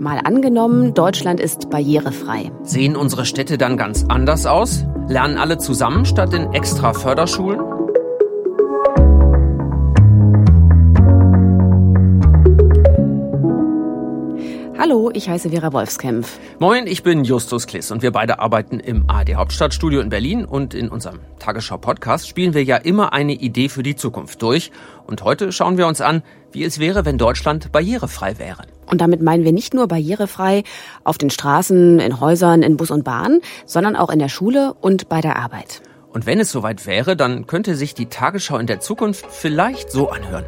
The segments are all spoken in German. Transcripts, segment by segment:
Mal angenommen, Deutschland ist barrierefrei. Sehen unsere Städte dann ganz anders aus? Lernen alle zusammen statt in extra Förderschulen? Hallo, ich heiße Vera Wolfskämpf. Moin, ich bin Justus Kliss und wir beide arbeiten im AD Hauptstadtstudio in Berlin und in unserem Tagesschau-Podcast spielen wir ja immer eine Idee für die Zukunft durch. Und heute schauen wir uns an, wie es wäre, wenn Deutschland barrierefrei wäre. Und damit meinen wir nicht nur barrierefrei auf den Straßen, in Häusern, in Bus und Bahn, sondern auch in der Schule und bei der Arbeit. Und wenn es soweit wäre, dann könnte sich die Tagesschau in der Zukunft vielleicht so anhören.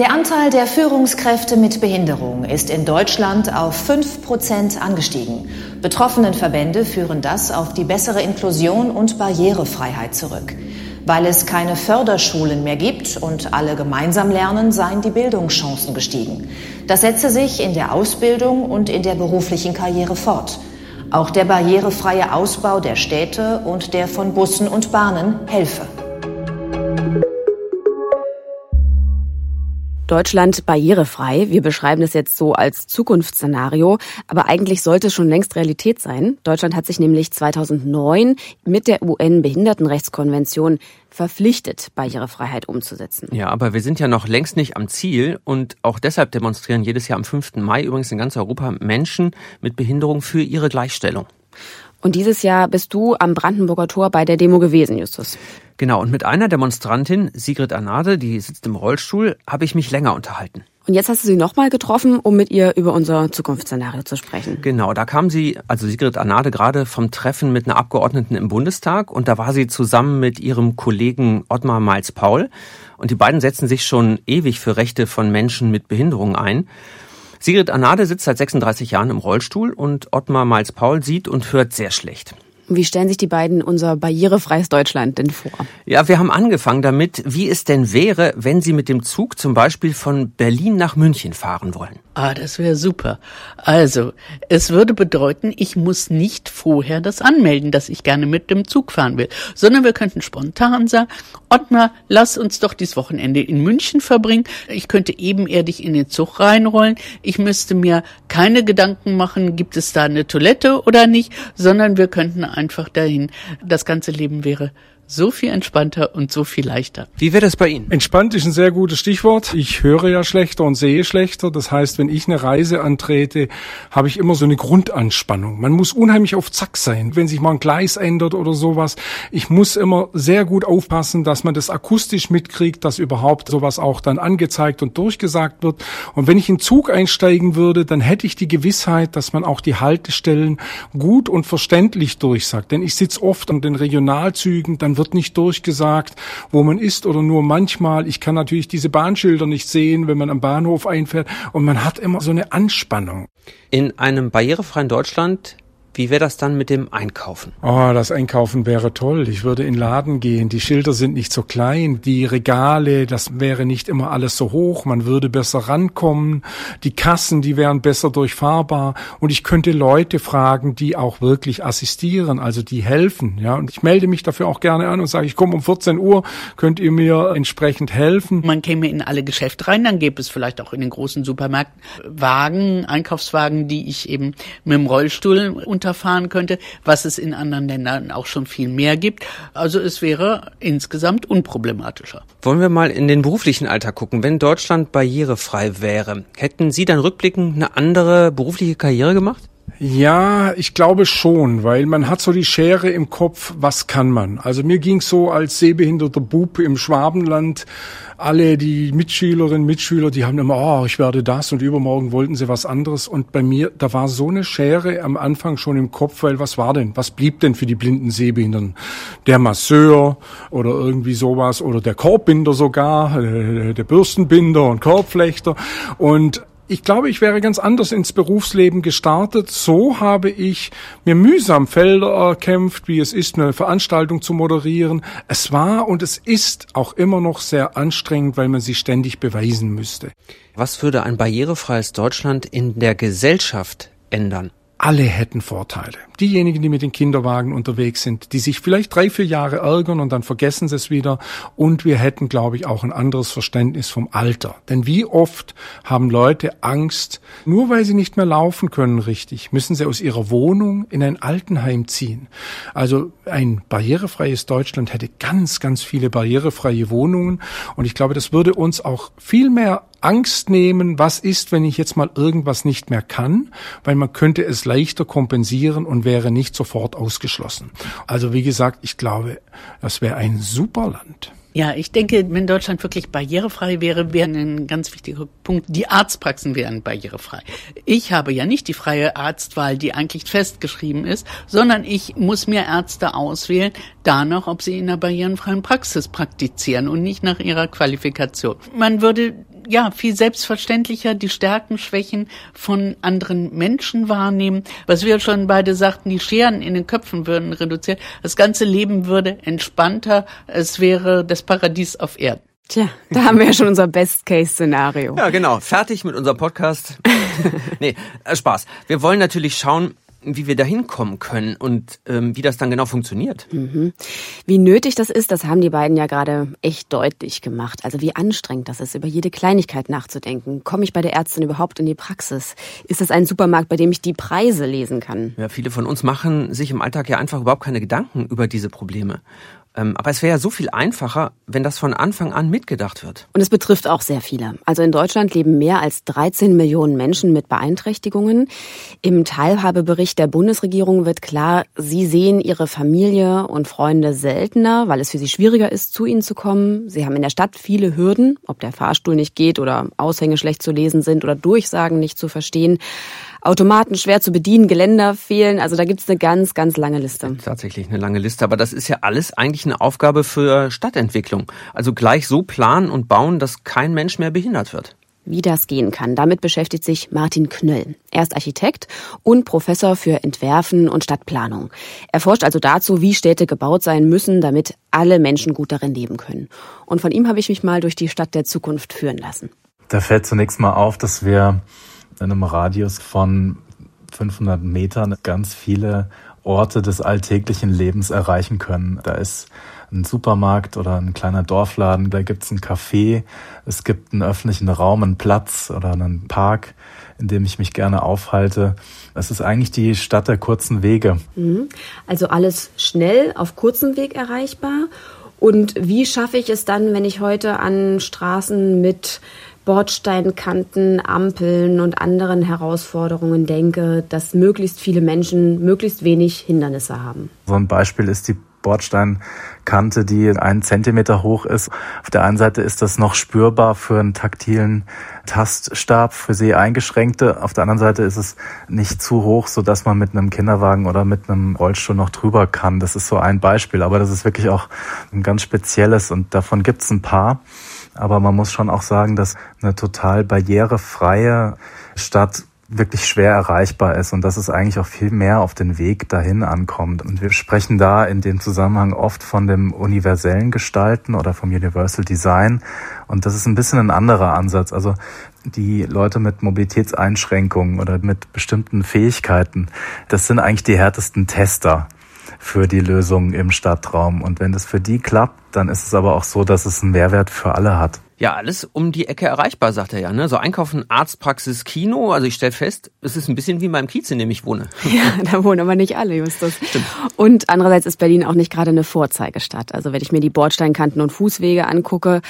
Der Anteil der Führungskräfte mit Behinderung ist in Deutschland auf 5 Prozent angestiegen. Betroffenen Verbände führen das auf die bessere Inklusion und Barrierefreiheit zurück. Weil es keine Förderschulen mehr gibt und alle gemeinsam lernen, seien die Bildungschancen gestiegen. Das setze sich in der Ausbildung und in der beruflichen Karriere fort. Auch der barrierefreie Ausbau der Städte und der von Bussen und Bahnen helfe. Deutschland barrierefrei. Wir beschreiben es jetzt so als Zukunftsszenario, aber eigentlich sollte es schon längst Realität sein. Deutschland hat sich nämlich 2009 mit der UN-Behindertenrechtskonvention verpflichtet, Barrierefreiheit umzusetzen. Ja, aber wir sind ja noch längst nicht am Ziel und auch deshalb demonstrieren jedes Jahr am 5. Mai übrigens in ganz Europa Menschen mit Behinderung für ihre Gleichstellung. Und dieses Jahr bist du am Brandenburger Tor bei der Demo gewesen, Justus. Genau, und mit einer Demonstrantin, Sigrid Arnade, die sitzt im Rollstuhl, habe ich mich länger unterhalten. Und jetzt hast du sie nochmal getroffen, um mit ihr über unser Zukunftsszenario zu sprechen. Genau, da kam sie, also Sigrid Arnade, gerade vom Treffen mit einer Abgeordneten im Bundestag und da war sie zusammen mit ihrem Kollegen Ottmar Miles-Paul und die beiden setzen sich schon ewig für Rechte von Menschen mit Behinderungen ein. Sigrid Arnade sitzt seit 36 Jahren im Rollstuhl und Ottmar Miles-Paul sieht und hört sehr schlecht. Wie stellen sich die beiden unser barrierefreies Deutschland denn vor? Ja, wir haben angefangen damit, wie es denn wäre, wenn Sie mit dem Zug zum Beispiel von Berlin nach München fahren wollen. Ah, das wäre super. Also, es würde bedeuten, ich muss nicht vorher das anmelden, dass ich gerne mit dem Zug fahren will, sondern wir könnten spontan sagen, Ottmar, lass uns doch dieses Wochenende in München verbringen. Ich könnte ebenerdig in den Zug reinrollen. Ich müsste mir keine Gedanken machen, gibt es da eine Toilette oder nicht, sondern wir könnten einfach dahin. Das ganze Leben wäre so viel entspannter und so viel leichter. Wie wäre das bei Ihnen? Entspannt ist ein sehr gutes Stichwort. Ich höre ja schlechter und sehe schlechter. Das heißt, wenn ich eine Reise antrete, habe ich immer so eine Grundanspannung. Man muss unheimlich auf Zack sein, wenn sich mal ein Gleis ändert oder sowas. Ich muss immer sehr gut aufpassen, dass man das akustisch mitkriegt, dass überhaupt sowas auch dann angezeigt und durchgesagt wird. Und wenn ich in Zug einsteigen würde, dann hätte ich die Gewissheit, dass man auch die Haltestellen gut und verständlich durchsagt. Denn ich sitze oft an den Regionalzügen, dann wird nicht durchgesagt, wo man ist oder nur manchmal. Ich kann natürlich diese Bahnschilder nicht sehen, wenn man am Bahnhof einfährt und man hat immer so eine Anspannung. In einem barrierefreien Deutschland wie wäre das dann mit dem Einkaufen? Oh, das Einkaufen wäre toll. Ich würde in Laden gehen. Die Schilder sind nicht so klein. Die Regale, das wäre nicht immer alles so hoch. Man würde besser rankommen. Die Kassen, die wären besser durchfahrbar. Und ich könnte Leute fragen, die auch wirklich assistieren, also die helfen. Ja, und ich melde mich dafür auch gerne an und sage, ich komme um 14 Uhr. Könnt ihr mir entsprechend helfen? Man käme in alle Geschäfte rein. Dann gäbe es vielleicht auch in den großen Supermärkten Wagen, Einkaufswagen, die ich eben mit dem Rollstuhl runterfahren könnte, was es in anderen Ländern auch schon viel mehr gibt. Also es wäre insgesamt unproblematischer. Wollen wir mal in den beruflichen Alltag gucken. Wenn Deutschland barrierefrei wäre, hätten Sie dann rückblickend eine andere berufliche Karriere gemacht? Ja, ich glaube schon, weil man hat so die Schere im Kopf, was kann man. Also mir ging so als sehbehinderter Bub im Schwabenland, alle die Mitschülerinnen, Mitschüler, die haben immer, oh, ich werde das und übermorgen wollten sie was anderes. Und bei mir, da war so eine Schere am Anfang schon im Kopf, weil was war denn? Was blieb denn für die blinden Sehbehinderten? Der Masseur oder irgendwie sowas oder der Korbbinder sogar, der Bürstenbinder und Korbflechter. Und ich glaube, ich wäre ganz anders ins Berufsleben gestartet. So habe ich mir mühsam Felder erkämpft, wie es ist, eine Veranstaltung zu moderieren. Es war und es ist auch immer noch sehr anstrengend, weil man sich ständig beweisen müsste. Was würde ein barrierefreies Deutschland in der Gesellschaft ändern? alle hätten Vorteile. Diejenigen, die mit den Kinderwagen unterwegs sind, die sich vielleicht drei, vier Jahre ärgern und dann vergessen sie es wieder. Und wir hätten, glaube ich, auch ein anderes Verständnis vom Alter. Denn wie oft haben Leute Angst, nur weil sie nicht mehr laufen können richtig, müssen sie aus ihrer Wohnung in ein Altenheim ziehen. Also ein barrierefreies Deutschland hätte ganz, ganz viele barrierefreie Wohnungen. Und ich glaube, das würde uns auch viel mehr Angst nehmen, was ist, wenn ich jetzt mal irgendwas nicht mehr kann, weil man könnte es leichter kompensieren und wäre nicht sofort ausgeschlossen. Also wie gesagt, ich glaube, das wäre ein super Land. Ja, ich denke, wenn Deutschland wirklich barrierefrei wäre, wäre ein ganz wichtiger Punkt, die Arztpraxen wären barrierefrei. Ich habe ja nicht die freie Arztwahl, die eigentlich festgeschrieben ist, sondern ich muss mir Ärzte auswählen, danach, ob sie in einer barrierenfreien Praxis praktizieren und nicht nach ihrer Qualifikation. Man würde ja, viel selbstverständlicher die Stärken, Schwächen von anderen Menschen wahrnehmen. Was wir schon beide sagten, die Scheren in den Köpfen würden reduziert. Das ganze Leben würde entspannter. Es wäre das Paradies auf Erden. Tja, da haben wir ja schon unser Best-Case-Szenario. Ja, genau. Fertig mit unserem Podcast. nee, äh, Spaß. Wir wollen natürlich schauen, wie wir da hinkommen können und ähm, wie das dann genau funktioniert. Mhm. Wie nötig das ist, das haben die beiden ja gerade echt deutlich gemacht. Also wie anstrengend das ist, über jede Kleinigkeit nachzudenken. Komme ich bei der Ärztin überhaupt in die Praxis? Ist das ein Supermarkt, bei dem ich die Preise lesen kann? Ja, viele von uns machen sich im Alltag ja einfach überhaupt keine Gedanken über diese Probleme. Ähm, aber es wäre ja so viel einfacher, wenn das von Anfang an mitgedacht wird. Und es betrifft auch sehr viele. Also in Deutschland leben mehr als 13 Millionen Menschen mit Beeinträchtigungen. Im Teilhabebericht der Bundesregierung wird klar, sie sehen ihre Familie und Freunde seltener, weil es für sie schwieriger ist, zu ihnen zu kommen. Sie haben in der Stadt viele Hürden, ob der Fahrstuhl nicht geht oder Aushänge schlecht zu lesen sind oder Durchsagen nicht zu verstehen. Automaten schwer zu bedienen, Geländer fehlen. Also da gibt's eine ganz, ganz lange Liste. Tatsächlich eine lange Liste. Aber das ist ja alles eigentlich eine Aufgabe für Stadtentwicklung. Also gleich so planen und bauen, dass kein Mensch mehr behindert wird. Wie das gehen kann, damit beschäftigt sich Martin Knöll. Er ist Architekt und Professor für Entwerfen und Stadtplanung. Er forscht also dazu, wie Städte gebaut sein müssen, damit alle Menschen gut darin leben können. Und von ihm habe ich mich mal durch die Stadt der Zukunft führen lassen. Da fällt zunächst mal auf, dass wir in einem Radius von 500 Metern ganz viele Orte des alltäglichen Lebens erreichen können. Da ist ein Supermarkt oder ein kleiner Dorfladen, da gibt's ein Café, es gibt einen öffentlichen Raum, einen Platz oder einen Park, in dem ich mich gerne aufhalte. Es ist eigentlich die Stadt der kurzen Wege. Mhm. Also alles schnell auf kurzem Weg erreichbar. Und wie schaffe ich es dann, wenn ich heute an Straßen mit Bordsteinkanten, Ampeln und anderen Herausforderungen denke, dass möglichst viele Menschen möglichst wenig Hindernisse haben. So ein Beispiel ist die Bordsteinkante, die einen Zentimeter hoch ist. Auf der einen Seite ist das noch spürbar für einen taktilen Taststab für Seheingeschränkte. Auf der anderen Seite ist es nicht zu hoch, so dass man mit einem Kinderwagen oder mit einem Rollstuhl noch drüber kann. Das ist so ein Beispiel, aber das ist wirklich auch ein ganz spezielles und davon gibt es ein paar. Aber man muss schon auch sagen, dass eine total barrierefreie Stadt wirklich schwer erreichbar ist und dass es eigentlich auch viel mehr auf den Weg dahin ankommt. Und wir sprechen da in dem Zusammenhang oft von dem universellen Gestalten oder vom Universal Design. Und das ist ein bisschen ein anderer Ansatz. Also die Leute mit Mobilitätseinschränkungen oder mit bestimmten Fähigkeiten, das sind eigentlich die härtesten Tester für die Lösung im Stadtraum. Und wenn das für die klappt, dann ist es aber auch so, dass es einen Mehrwert für alle hat. Ja, alles um die Ecke erreichbar, sagt er ja. Ne? So Einkaufen, Arztpraxis, Kino. Also ich stelle fest, es ist ein bisschen wie in meinem Kiez, in dem ich wohne. Ja, da wohnen aber nicht alle, Justus. Stimmt. Und andererseits ist Berlin auch nicht gerade eine Vorzeigestadt. Also wenn ich mir die Bordsteinkanten und Fußwege angucke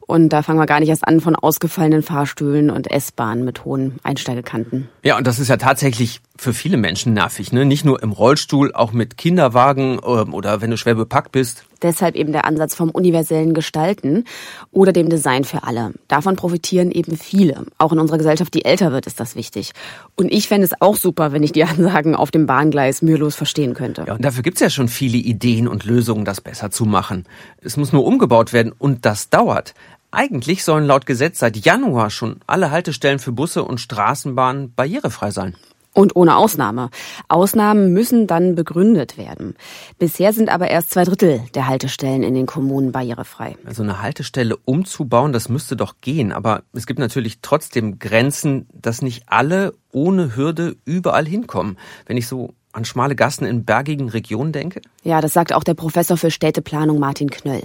und da fangen wir gar nicht erst an von ausgefallenen Fahrstühlen und S-Bahnen mit hohen Einsteigekanten. Ja, und das ist ja tatsächlich für viele Menschen nervig, ne? Nicht nur im Rollstuhl, auch mit Kinderwagen ähm, oder wenn du schwer bepackt bist. Deshalb eben der Ansatz vom universellen Gestalten oder dem Design für alle. Davon profitieren eben viele. Auch in unserer Gesellschaft, die älter wird, ist das wichtig. Und ich fände es auch super, wenn ich die Ansagen auf dem Bahngleis mühelos verstehen könnte. Ja, und dafür gibt's ja schon viele Ideen und Lösungen, das besser zu machen. Es muss nur umgebaut werden und das dauert. Eigentlich sollen laut Gesetz seit Januar schon alle Haltestellen für Busse und Straßenbahnen barrierefrei sein. Und ohne Ausnahme. Ausnahmen müssen dann begründet werden. Bisher sind aber erst zwei Drittel der Haltestellen in den Kommunen barrierefrei. Also eine Haltestelle umzubauen, das müsste doch gehen. Aber es gibt natürlich trotzdem Grenzen, dass nicht alle ohne Hürde überall hinkommen. Wenn ich so an schmale Gassen in bergigen Regionen denke? Ja, das sagt auch der Professor für Städteplanung Martin Knöll.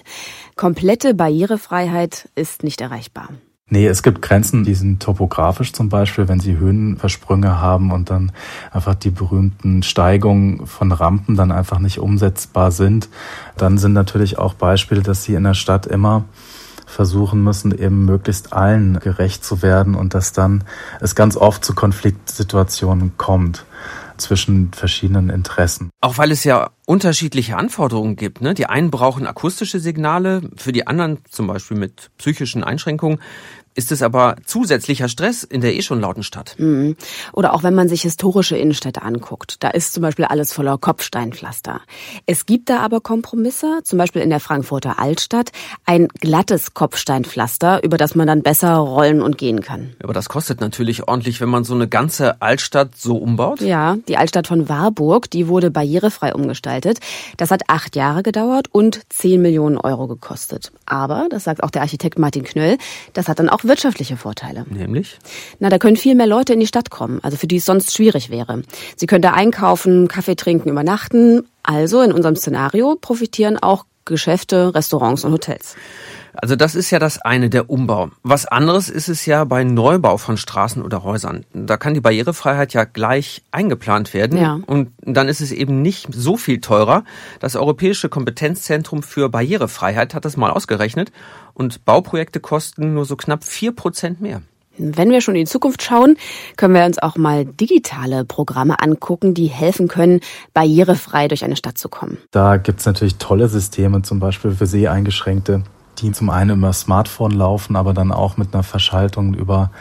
Komplette Barrierefreiheit ist nicht erreichbar. Nee, es gibt Grenzen, die sind topografisch zum Beispiel, wenn sie Höhenversprünge haben und dann einfach die berühmten Steigungen von Rampen dann einfach nicht umsetzbar sind. Dann sind natürlich auch Beispiele, dass sie in der Stadt immer versuchen müssen, eben möglichst allen gerecht zu werden und dass dann es ganz oft zu Konfliktsituationen kommt zwischen verschiedenen Interessen. Auch weil es ja unterschiedliche Anforderungen gibt. Ne? Die einen brauchen akustische Signale, für die anderen, zum Beispiel mit psychischen Einschränkungen, ist es aber zusätzlicher Stress in der eh schon lauten Stadt. Mhm. Oder auch wenn man sich historische Innenstädte anguckt. Da ist zum Beispiel alles voller Kopfsteinpflaster. Es gibt da aber Kompromisse, zum Beispiel in der Frankfurter Altstadt, ein glattes Kopfsteinpflaster, über das man dann besser rollen und gehen kann. Aber das kostet natürlich ordentlich, wenn man so eine ganze Altstadt so umbaut. Ja, die Altstadt von Warburg, die wurde barrierefrei umgestaltet. Das hat acht Jahre gedauert und zehn Millionen Euro gekostet. Aber, das sagt auch der Architekt Martin Knöll, das hat dann auch wirtschaftliche Vorteile. Nämlich? Na, da können viel mehr Leute in die Stadt kommen, also für die es sonst schwierig wäre. Sie können da einkaufen, Kaffee trinken, übernachten. Also in unserem Szenario profitieren auch Geschäfte, Restaurants und Hotels. Also das ist ja das eine, der Umbau. Was anderes ist es ja bei Neubau von Straßen oder Häusern. Da kann die Barrierefreiheit ja gleich eingeplant werden. Ja. Und dann ist es eben nicht so viel teurer. Das Europäische Kompetenzzentrum für Barrierefreiheit hat das mal ausgerechnet. Und Bauprojekte kosten nur so knapp vier Prozent mehr. Wenn wir schon in die Zukunft schauen, können wir uns auch mal digitale Programme angucken, die helfen können, barrierefrei durch eine Stadt zu kommen. Da gibt's natürlich tolle Systeme, zum Beispiel für Seheingeschränkte, die zum einen über Smartphone laufen, aber dann auch mit einer Verschaltung über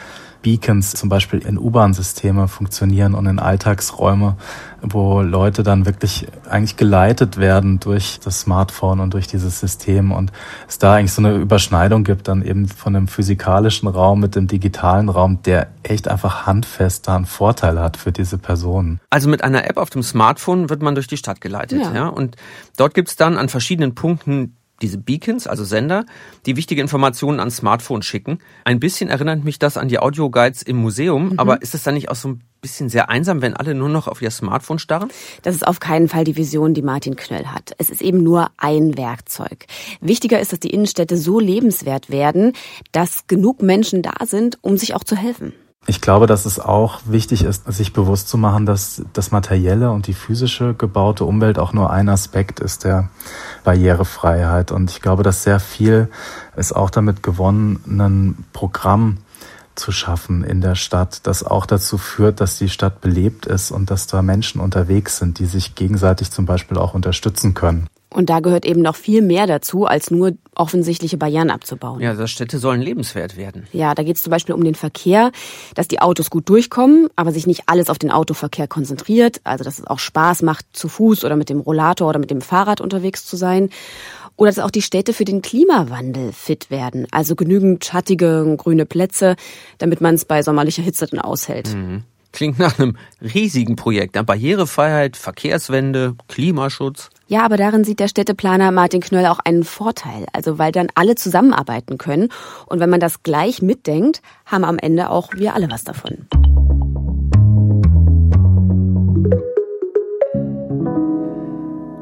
Beacons zum Beispiel in U-Bahn-Systeme funktionieren und in Alltagsräume, wo Leute dann wirklich eigentlich geleitet werden durch das Smartphone und durch dieses System und es da eigentlich so eine Überschneidung gibt dann eben von dem physikalischen Raum mit dem digitalen Raum, der echt einfach handfest da einen Vorteil hat für diese Personen. Also mit einer App auf dem Smartphone wird man durch die Stadt geleitet, ja. ja? Und dort gibt's dann an verschiedenen Punkten diese Beacons, also Sender, die wichtige Informationen ans Smartphone schicken. Ein bisschen erinnert mich das an die Audioguides im Museum, mhm. aber ist es dann nicht auch so ein bisschen sehr einsam, wenn alle nur noch auf ihr Smartphone starren? Das ist auf keinen Fall die Vision, die Martin Knöll hat. Es ist eben nur ein Werkzeug. Wichtiger ist, dass die Innenstädte so lebenswert werden, dass genug Menschen da sind, um sich auch zu helfen. Ich glaube, dass es auch wichtig ist, sich bewusst zu machen, dass das materielle und die physische gebaute Umwelt auch nur ein Aspekt ist der Barrierefreiheit. Und ich glaube, dass sehr viel ist auch damit gewonnen, ein Programm zu schaffen in der Stadt, das auch dazu führt, dass die Stadt belebt ist und dass da Menschen unterwegs sind, die sich gegenseitig zum Beispiel auch unterstützen können. Und da gehört eben noch viel mehr dazu, als nur offensichtliche Barrieren abzubauen. Ja, das Städte sollen lebenswert werden. Ja, da geht es zum Beispiel um den Verkehr, dass die Autos gut durchkommen, aber sich nicht alles auf den Autoverkehr konzentriert. Also, dass es auch Spaß macht, zu Fuß oder mit dem Rollator oder mit dem Fahrrad unterwegs zu sein. Oder dass auch die Städte für den Klimawandel fit werden. Also genügend schattige, grüne Plätze, damit man es bei sommerlicher Hitze dann aushält. Mhm. Klingt nach einem riesigen Projekt. Barrierefreiheit, Verkehrswende, Klimaschutz. Ja, aber darin sieht der Städteplaner Martin Knöll auch einen Vorteil. Also weil dann alle zusammenarbeiten können. Und wenn man das gleich mitdenkt, haben am Ende auch wir alle was davon.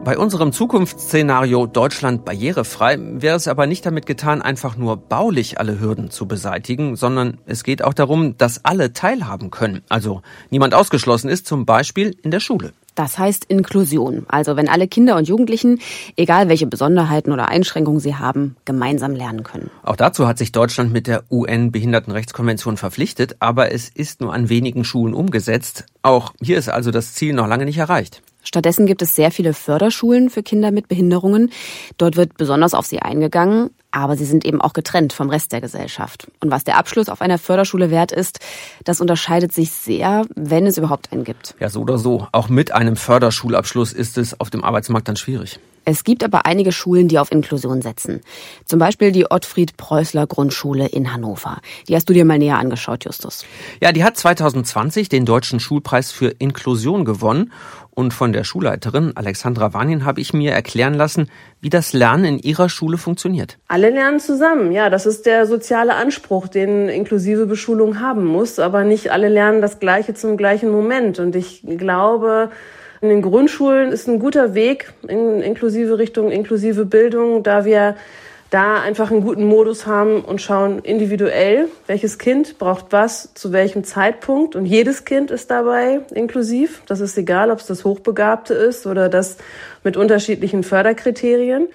Bei unserem Zukunftsszenario Deutschland barrierefrei wäre es aber nicht damit getan, einfach nur baulich alle Hürden zu beseitigen, sondern es geht auch darum, dass alle teilhaben können. Also niemand ausgeschlossen ist, zum Beispiel in der Schule. Das heißt Inklusion. Also wenn alle Kinder und Jugendlichen, egal welche Besonderheiten oder Einschränkungen sie haben, gemeinsam lernen können. Auch dazu hat sich Deutschland mit der UN-Behindertenrechtskonvention verpflichtet, aber es ist nur an wenigen Schulen umgesetzt. Auch hier ist also das Ziel noch lange nicht erreicht. Stattdessen gibt es sehr viele Förderschulen für Kinder mit Behinderungen. Dort wird besonders auf sie eingegangen, aber sie sind eben auch getrennt vom Rest der Gesellschaft. Und was der Abschluss auf einer Förderschule wert ist, das unterscheidet sich sehr, wenn es überhaupt einen gibt. Ja, so oder so. Auch mit einem Förderschulabschluss ist es auf dem Arbeitsmarkt dann schwierig. Es gibt aber einige Schulen, die auf Inklusion setzen. Zum Beispiel die Ottfried Preußler Grundschule in Hannover. Die hast du dir mal näher angeschaut, Justus. Ja, die hat 2020 den Deutschen Schulpreis für Inklusion gewonnen. Und von der Schulleiterin Alexandra Wanin habe ich mir erklären lassen, wie das Lernen in ihrer Schule funktioniert. Alle lernen zusammen. Ja, das ist der soziale Anspruch, den inklusive Beschulung haben muss. Aber nicht alle lernen das Gleiche zum gleichen Moment. Und ich glaube, in den Grundschulen ist ein guter Weg in inklusive Richtung, inklusive Bildung, da wir da einfach einen guten Modus haben und schauen individuell, welches Kind braucht was zu welchem Zeitpunkt. Und jedes Kind ist dabei inklusiv. Das ist egal, ob es das Hochbegabte ist oder das mit unterschiedlichen Förderkriterien.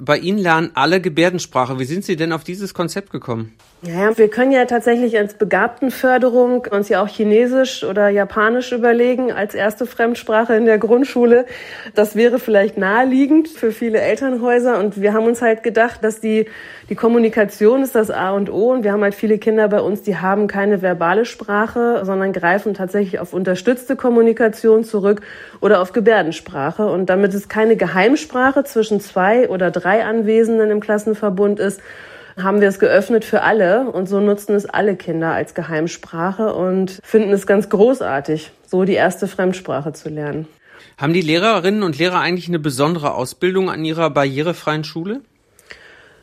Bei Ihnen lernen alle Gebärdensprache. Wie sind Sie denn auf dieses Konzept gekommen? Ja, wir können ja tatsächlich als Begabtenförderung uns ja auch Chinesisch oder Japanisch überlegen als erste Fremdsprache in der Grundschule. Das wäre vielleicht naheliegend für viele Elternhäuser und wir haben uns halt gedacht, dass die, die Kommunikation ist das A und O und wir haben halt viele Kinder bei uns, die haben keine verbale Sprache, sondern greifen tatsächlich auf unterstützte Kommunikation zurück oder auf Gebärdensprache und damit es keine Geheimsprache zwischen zwei oder drei Anwesenden im Klassenverbund ist, haben wir es geöffnet für alle und so nutzen es alle Kinder als Geheimsprache und finden es ganz großartig, so die erste Fremdsprache zu lernen. Haben die Lehrerinnen und Lehrer eigentlich eine besondere Ausbildung an ihrer barrierefreien Schule?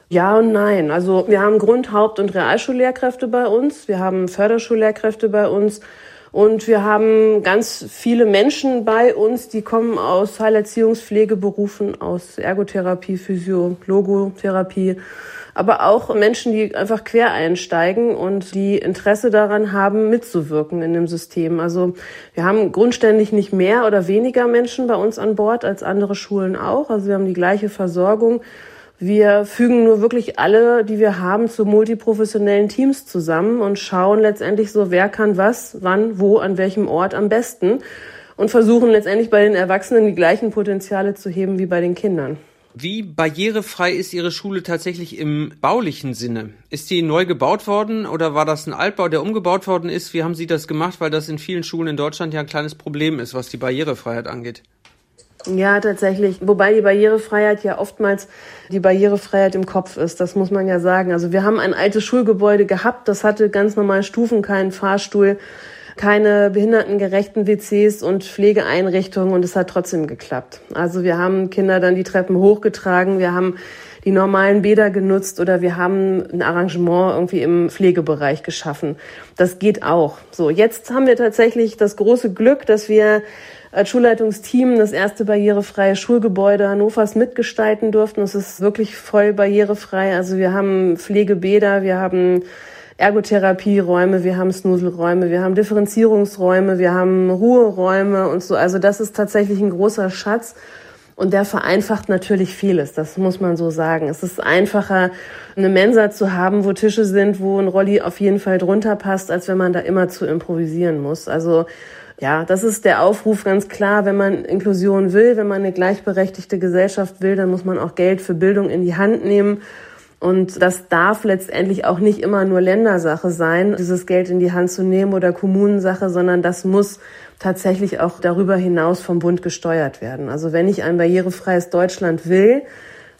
Ja und nein. Also wir haben Grund-, Haupt- und Realschullehrkräfte bei uns, wir haben Förderschullehrkräfte bei uns und wir haben ganz viele Menschen bei uns, die kommen aus Heilerziehungspflegeberufen, aus Ergotherapie, Physio, Logotherapie aber auch Menschen, die einfach quer einsteigen und die Interesse daran haben, mitzuwirken in dem System. Also wir haben grundständig nicht mehr oder weniger Menschen bei uns an Bord als andere Schulen auch. Also wir haben die gleiche Versorgung. Wir fügen nur wirklich alle, die wir haben, zu multiprofessionellen Teams zusammen und schauen letztendlich so, wer kann was, wann, wo, an welchem Ort am besten und versuchen letztendlich bei den Erwachsenen die gleichen Potenziale zu heben wie bei den Kindern. Wie barrierefrei ist Ihre Schule tatsächlich im baulichen Sinne? Ist die neu gebaut worden oder war das ein Altbau, der umgebaut worden ist? Wie haben Sie das gemacht? Weil das in vielen Schulen in Deutschland ja ein kleines Problem ist, was die Barrierefreiheit angeht. Ja, tatsächlich. Wobei die Barrierefreiheit ja oftmals die Barrierefreiheit im Kopf ist. Das muss man ja sagen. Also wir haben ein altes Schulgebäude gehabt. Das hatte ganz normal Stufen, keinen Fahrstuhl keine behindertengerechten WCs und Pflegeeinrichtungen und es hat trotzdem geklappt. Also wir haben Kinder dann die Treppen hochgetragen, wir haben die normalen Bäder genutzt oder wir haben ein Arrangement irgendwie im Pflegebereich geschaffen. Das geht auch. So, jetzt haben wir tatsächlich das große Glück, dass wir als Schulleitungsteam das erste barrierefreie Schulgebäude Hannovers mitgestalten durften. Es ist wirklich voll barrierefrei. Also wir haben Pflegebäder, wir haben Ergotherapieräume, wir haben Snuselräume, wir haben Differenzierungsräume, wir haben Ruheräume und so. Also das ist tatsächlich ein großer Schatz. Und der vereinfacht natürlich vieles, das muss man so sagen. Es ist einfacher, eine Mensa zu haben, wo Tische sind, wo ein Rolli auf jeden Fall drunter passt, als wenn man da immer zu improvisieren muss. Also ja, das ist der Aufruf ganz klar. Wenn man Inklusion will, wenn man eine gleichberechtigte Gesellschaft will, dann muss man auch Geld für Bildung in die Hand nehmen. Und das darf letztendlich auch nicht immer nur Ländersache sein, dieses Geld in die Hand zu nehmen oder Kommunensache, sondern das muss tatsächlich auch darüber hinaus vom Bund gesteuert werden. Also wenn ich ein barrierefreies Deutschland will,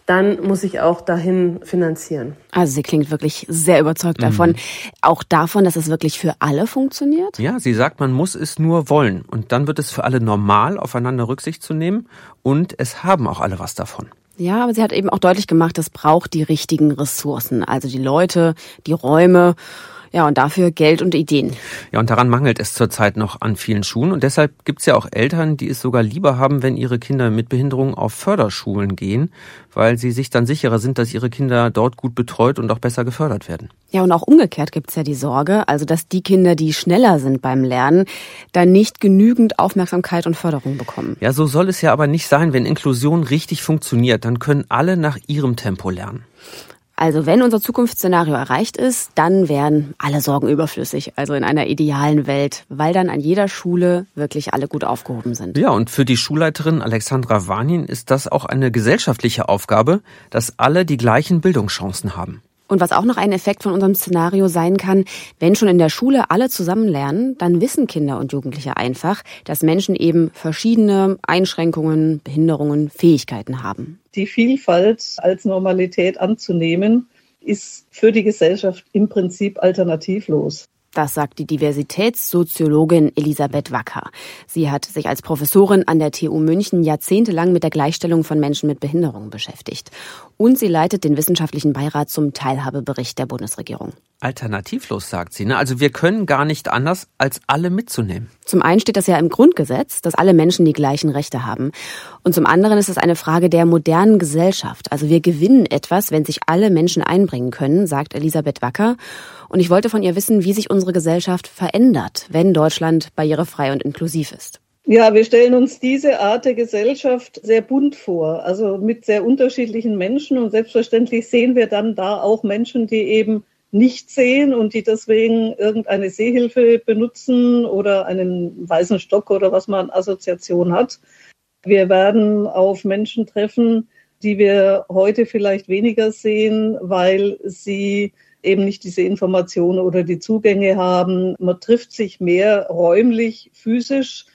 dann muss ich auch dahin finanzieren. Also sie klingt wirklich sehr überzeugt mhm. davon. Auch davon, dass es wirklich für alle funktioniert? Ja, sie sagt, man muss es nur wollen. Und dann wird es für alle normal, aufeinander Rücksicht zu nehmen. Und es haben auch alle was davon. Ja, aber sie hat eben auch deutlich gemacht, es braucht die richtigen Ressourcen, also die Leute, die Räume. Ja, und dafür Geld und Ideen. Ja, und daran mangelt es zurzeit noch an vielen Schulen. Und deshalb gibt es ja auch Eltern, die es sogar lieber haben, wenn ihre Kinder mit Behinderung auf Förderschulen gehen, weil sie sich dann sicherer sind, dass ihre Kinder dort gut betreut und auch besser gefördert werden. Ja, und auch umgekehrt gibt's ja die Sorge, also dass die Kinder, die schneller sind beim Lernen, dann nicht genügend Aufmerksamkeit und Förderung bekommen. Ja, so soll es ja aber nicht sein. Wenn Inklusion richtig funktioniert, dann können alle nach ihrem Tempo lernen. Also wenn unser Zukunftsszenario erreicht ist, dann wären alle Sorgen überflüssig, also in einer idealen Welt, weil dann an jeder Schule wirklich alle gut aufgehoben sind. Ja, und für die Schulleiterin Alexandra Wanin ist das auch eine gesellschaftliche Aufgabe, dass alle die gleichen Bildungschancen haben. Und was auch noch ein Effekt von unserem Szenario sein kann, wenn schon in der Schule alle zusammen lernen, dann wissen Kinder und Jugendliche einfach, dass Menschen eben verschiedene Einschränkungen, Behinderungen, Fähigkeiten haben. Die Vielfalt als Normalität anzunehmen, ist für die Gesellschaft im Prinzip alternativlos. Das sagt die Diversitätssoziologin Elisabeth Wacker. Sie hat sich als Professorin an der TU München jahrzehntelang mit der Gleichstellung von Menschen mit Behinderungen beschäftigt. Und sie leitet den wissenschaftlichen Beirat zum Teilhabebericht der Bundesregierung. Alternativlos, sagt sie. Ne? Also wir können gar nicht anders, als alle mitzunehmen. Zum einen steht das ja im Grundgesetz, dass alle Menschen die gleichen Rechte haben. Und zum anderen ist es eine Frage der modernen Gesellschaft. Also wir gewinnen etwas, wenn sich alle Menschen einbringen können, sagt Elisabeth Wacker. Und ich wollte von ihr wissen, wie sich unsere Gesellschaft verändert, wenn Deutschland barrierefrei und inklusiv ist. Ja, wir stellen uns diese Art der Gesellschaft sehr bunt vor, also mit sehr unterschiedlichen Menschen. Und selbstverständlich sehen wir dann da auch Menschen, die eben nicht sehen und die deswegen irgendeine Sehhilfe benutzen oder einen weißen Stock oder was man Assoziation hat. Wir werden auf Menschen treffen, die wir heute vielleicht weniger sehen, weil sie eben nicht diese Informationen oder die Zugänge haben. Man trifft sich mehr räumlich, physisch,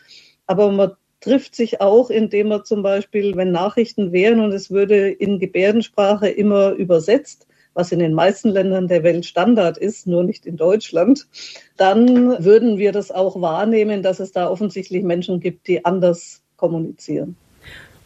aber man trifft sich auch, indem man zum Beispiel, wenn Nachrichten wären und es würde in Gebärdensprache immer übersetzt, was in den meisten Ländern der Welt Standard ist, nur nicht in Deutschland, dann würden wir das auch wahrnehmen, dass es da offensichtlich Menschen gibt, die anders kommunizieren.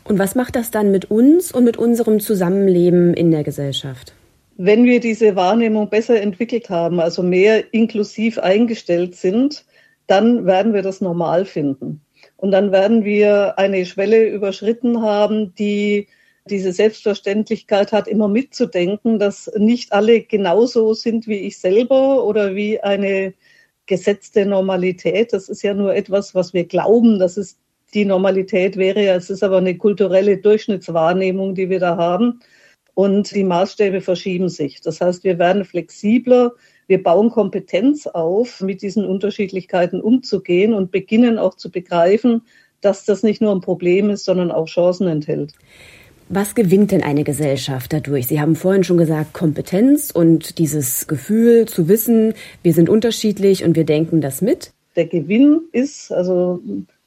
Und was macht das dann mit uns und mit unserem Zusammenleben in der Gesellschaft? Wenn wir diese Wahrnehmung besser entwickelt haben, also mehr inklusiv eingestellt sind, dann werden wir das normal finden. Und dann werden wir eine Schwelle überschritten haben, die diese Selbstverständlichkeit hat, immer mitzudenken, dass nicht alle genauso sind wie ich selber oder wie eine gesetzte Normalität. Das ist ja nur etwas, was wir glauben, dass es die Normalität wäre. Es ist aber eine kulturelle Durchschnittswahrnehmung, die wir da haben und die Maßstäbe verschieben sich. Das heißt, wir werden flexibler, wir bauen Kompetenz auf, mit diesen Unterschiedlichkeiten umzugehen und beginnen auch zu begreifen, dass das nicht nur ein Problem ist, sondern auch Chancen enthält. Was gewinnt denn eine Gesellschaft dadurch? Sie haben vorhin schon gesagt, Kompetenz und dieses Gefühl zu wissen, wir sind unterschiedlich und wir denken das mit. Der Gewinn ist, also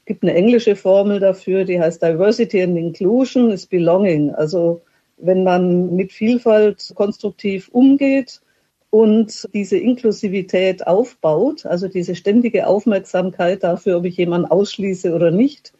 gibt eine englische Formel dafür, die heißt Diversity and Inclusion is Belonging. Also wenn man mit Vielfalt konstruktiv umgeht und diese Inklusivität aufbaut, also diese ständige Aufmerksamkeit dafür, ob ich jemanden ausschließe oder nicht,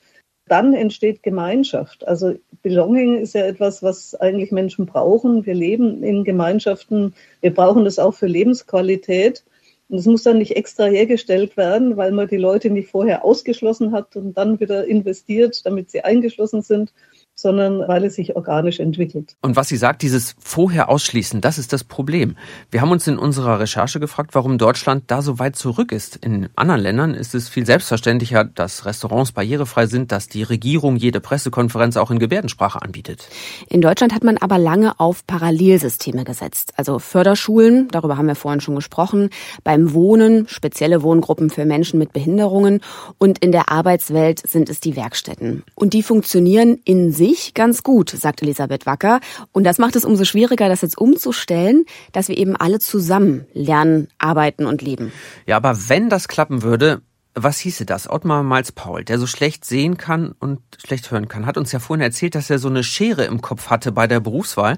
dann entsteht Gemeinschaft. Also Belonging ist ja etwas, was eigentlich Menschen brauchen. Wir leben in Gemeinschaften. Wir brauchen das auch für Lebensqualität. Und es muss dann nicht extra hergestellt werden, weil man die Leute nicht vorher ausgeschlossen hat und dann wieder investiert, damit sie eingeschlossen sind, sondern weil es sich organisch entwickelt. Und was sie sagt, dieses vorher ausschließen, das ist das Problem. Wir haben uns in unserer Recherche gefragt, warum Deutschland da so weit zurück ist. In anderen Ländern ist es viel selbstverständlicher, dass Restaurants barrierefrei sind, dass die Regierung jede Pressekonferenz auch in Gebärdensprache anbietet. In Deutschland hat man aber lange auf Parallelsysteme gesetzt. Also Förderschulen, darüber haben wir vorhin schon gesprochen, beim Wohnen, spezielle Wohngruppen für Menschen mit Behinderungen und in der Arbeitswelt sind es die Werkstätten. Und die funktionieren in sich ganz gut, sagt Elisabeth Wacker. Und das macht es umso schwieriger, das jetzt umzustellen, dass wir eben alle zusammen lernen, arbeiten und leben. Ja, aber wenn das klappen würde, was hieße das? Ottmar Malz-Paul, der so schlecht sehen kann und schlecht hören kann, hat uns ja vorhin erzählt, dass er so eine Schere im Kopf hatte bei der Berufswahl.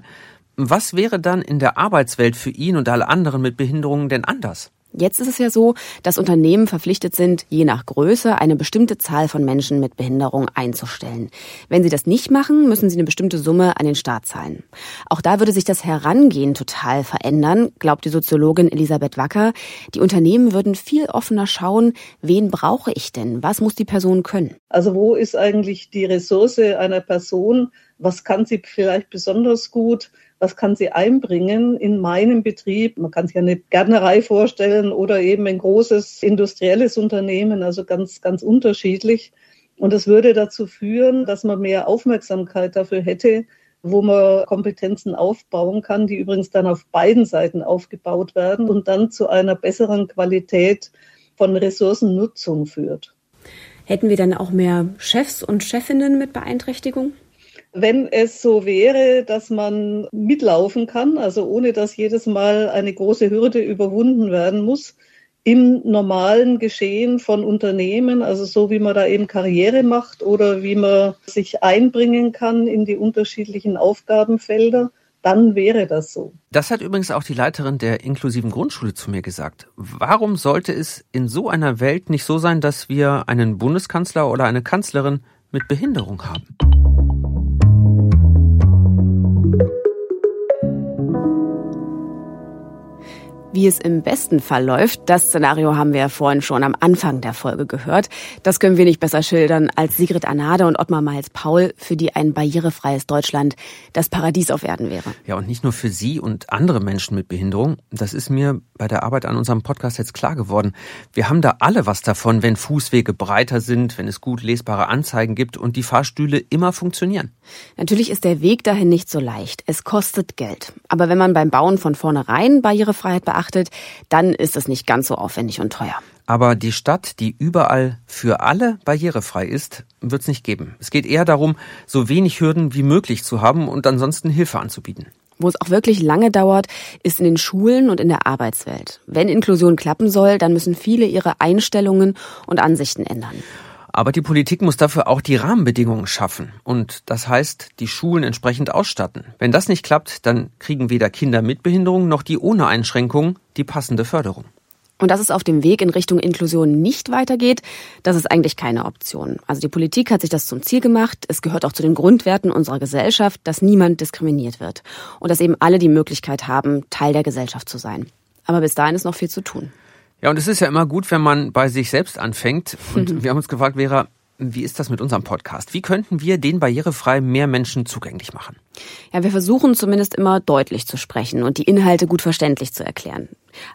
Was wäre dann in der Arbeitswelt für ihn und alle anderen mit Behinderungen denn anders? Jetzt ist es ja so, dass Unternehmen verpflichtet sind, je nach Größe eine bestimmte Zahl von Menschen mit Behinderung einzustellen. Wenn sie das nicht machen, müssen sie eine bestimmte Summe an den Staat zahlen. Auch da würde sich das Herangehen total verändern, glaubt die Soziologin Elisabeth Wacker. Die Unternehmen würden viel offener schauen, wen brauche ich denn? Was muss die Person können? Also wo ist eigentlich die Ressource einer Person? Was kann sie vielleicht besonders gut? Was kann sie einbringen in meinem Betrieb. Man kann sich eine Gärtnerei vorstellen oder eben ein großes industrielles Unternehmen, also ganz, ganz unterschiedlich. Und das würde dazu führen, dass man mehr Aufmerksamkeit dafür hätte, wo man Kompetenzen aufbauen kann, die übrigens dann auf beiden Seiten aufgebaut werden und dann zu einer besseren Qualität von Ressourcennutzung führt. Hätten wir dann auch mehr Chefs und Chefinnen mit Beeinträchtigung? Wenn es so wäre, dass man mitlaufen kann, also ohne dass jedes Mal eine große Hürde überwunden werden muss, im normalen Geschehen von Unternehmen, also so wie man da eben Karriere macht oder wie man sich einbringen kann in die unterschiedlichen Aufgabenfelder, dann wäre das so. Das hat übrigens auch die Leiterin der inklusiven Grundschule zu mir gesagt. Warum sollte es in so einer Welt nicht so sein, dass wir einen Bundeskanzler oder eine Kanzlerin mit Behinderung haben? Wie es im besten Fall läuft, das Szenario haben wir ja vorhin schon am Anfang der Folge gehört. Das können wir nicht besser schildern als Sigrid Anade und Ottmar Miles-Paul, für die ein barrierefreies Deutschland das Paradies auf Erden wäre. Ja, und nicht nur für Sie und andere Menschen mit Behinderung. Das ist mir bei der Arbeit an unserem Podcast jetzt klar geworden. Wir haben da alle was davon, wenn Fußwege breiter sind, wenn es gut lesbare Anzeigen gibt und die Fahrstühle immer funktionieren. Natürlich ist der Weg dahin nicht so leicht. Es kostet Geld. Aber wenn man beim Bauen von vornherein Barrierefreiheit beachtet, beachtet, dann ist es nicht ganz so aufwendig und teuer. Aber die Stadt, die überall für alle barrierefrei ist, wird es nicht geben. Es geht eher darum, so wenig Hürden wie möglich zu haben und ansonsten Hilfe anzubieten. Wo es auch wirklich lange dauert, ist in den Schulen und in der Arbeitswelt. Wenn Inklusion klappen soll, dann müssen viele ihre Einstellungen und Ansichten ändern. Aber die Politik muss dafür auch die Rahmenbedingungen schaffen. Und das heißt, die Schulen entsprechend ausstatten. Wenn das nicht klappt, dann kriegen weder Kinder mit Behinderung noch die ohne Einschränkung die passende Förderung. Und dass es auf dem Weg in Richtung Inklusion nicht weitergeht, das ist eigentlich keine Option. Also die Politik hat sich das zum Ziel gemacht. Es gehört auch zu den Grundwerten unserer Gesellschaft, dass niemand diskriminiert wird. Und dass eben alle die Möglichkeit haben, Teil der Gesellschaft zu sein. Aber bis dahin ist noch viel zu tun. Ja, und es ist ja immer gut, wenn man bei sich selbst anfängt. Und mhm. wir haben uns gefragt, Vera, wie ist das mit unserem Podcast? Wie könnten wir den barrierefrei mehr Menschen zugänglich machen? Ja, wir versuchen zumindest immer deutlich zu sprechen und die Inhalte gut verständlich zu erklären.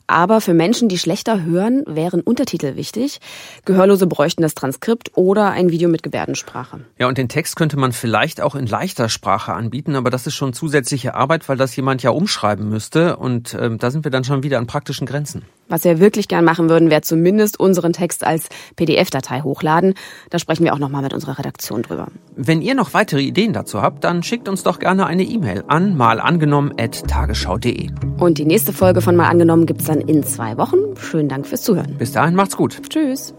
Aber für Menschen, die schlechter hören, wären Untertitel wichtig. Gehörlose bräuchten das Transkript oder ein Video mit Gebärdensprache. Ja, und den Text könnte man vielleicht auch in leichter Sprache anbieten, aber das ist schon zusätzliche Arbeit, weil das jemand ja umschreiben müsste. Und äh, da sind wir dann schon wieder an praktischen Grenzen. Was wir wirklich gern machen würden, wäre zumindest unseren Text als PDF-Datei hochladen. Da sprechen wir auch nochmal mit unserer Redaktion drüber. Wenn ihr noch weitere Ideen dazu habt, dann schickt uns doch gerne eine E-Mail an malangenommen.tagesschau.de. Und die nächste Folge von Mal angenommen gibt's dann in zwei Wochen. Schönen Dank fürs Zuhören. Bis dahin macht's gut. Tschüss.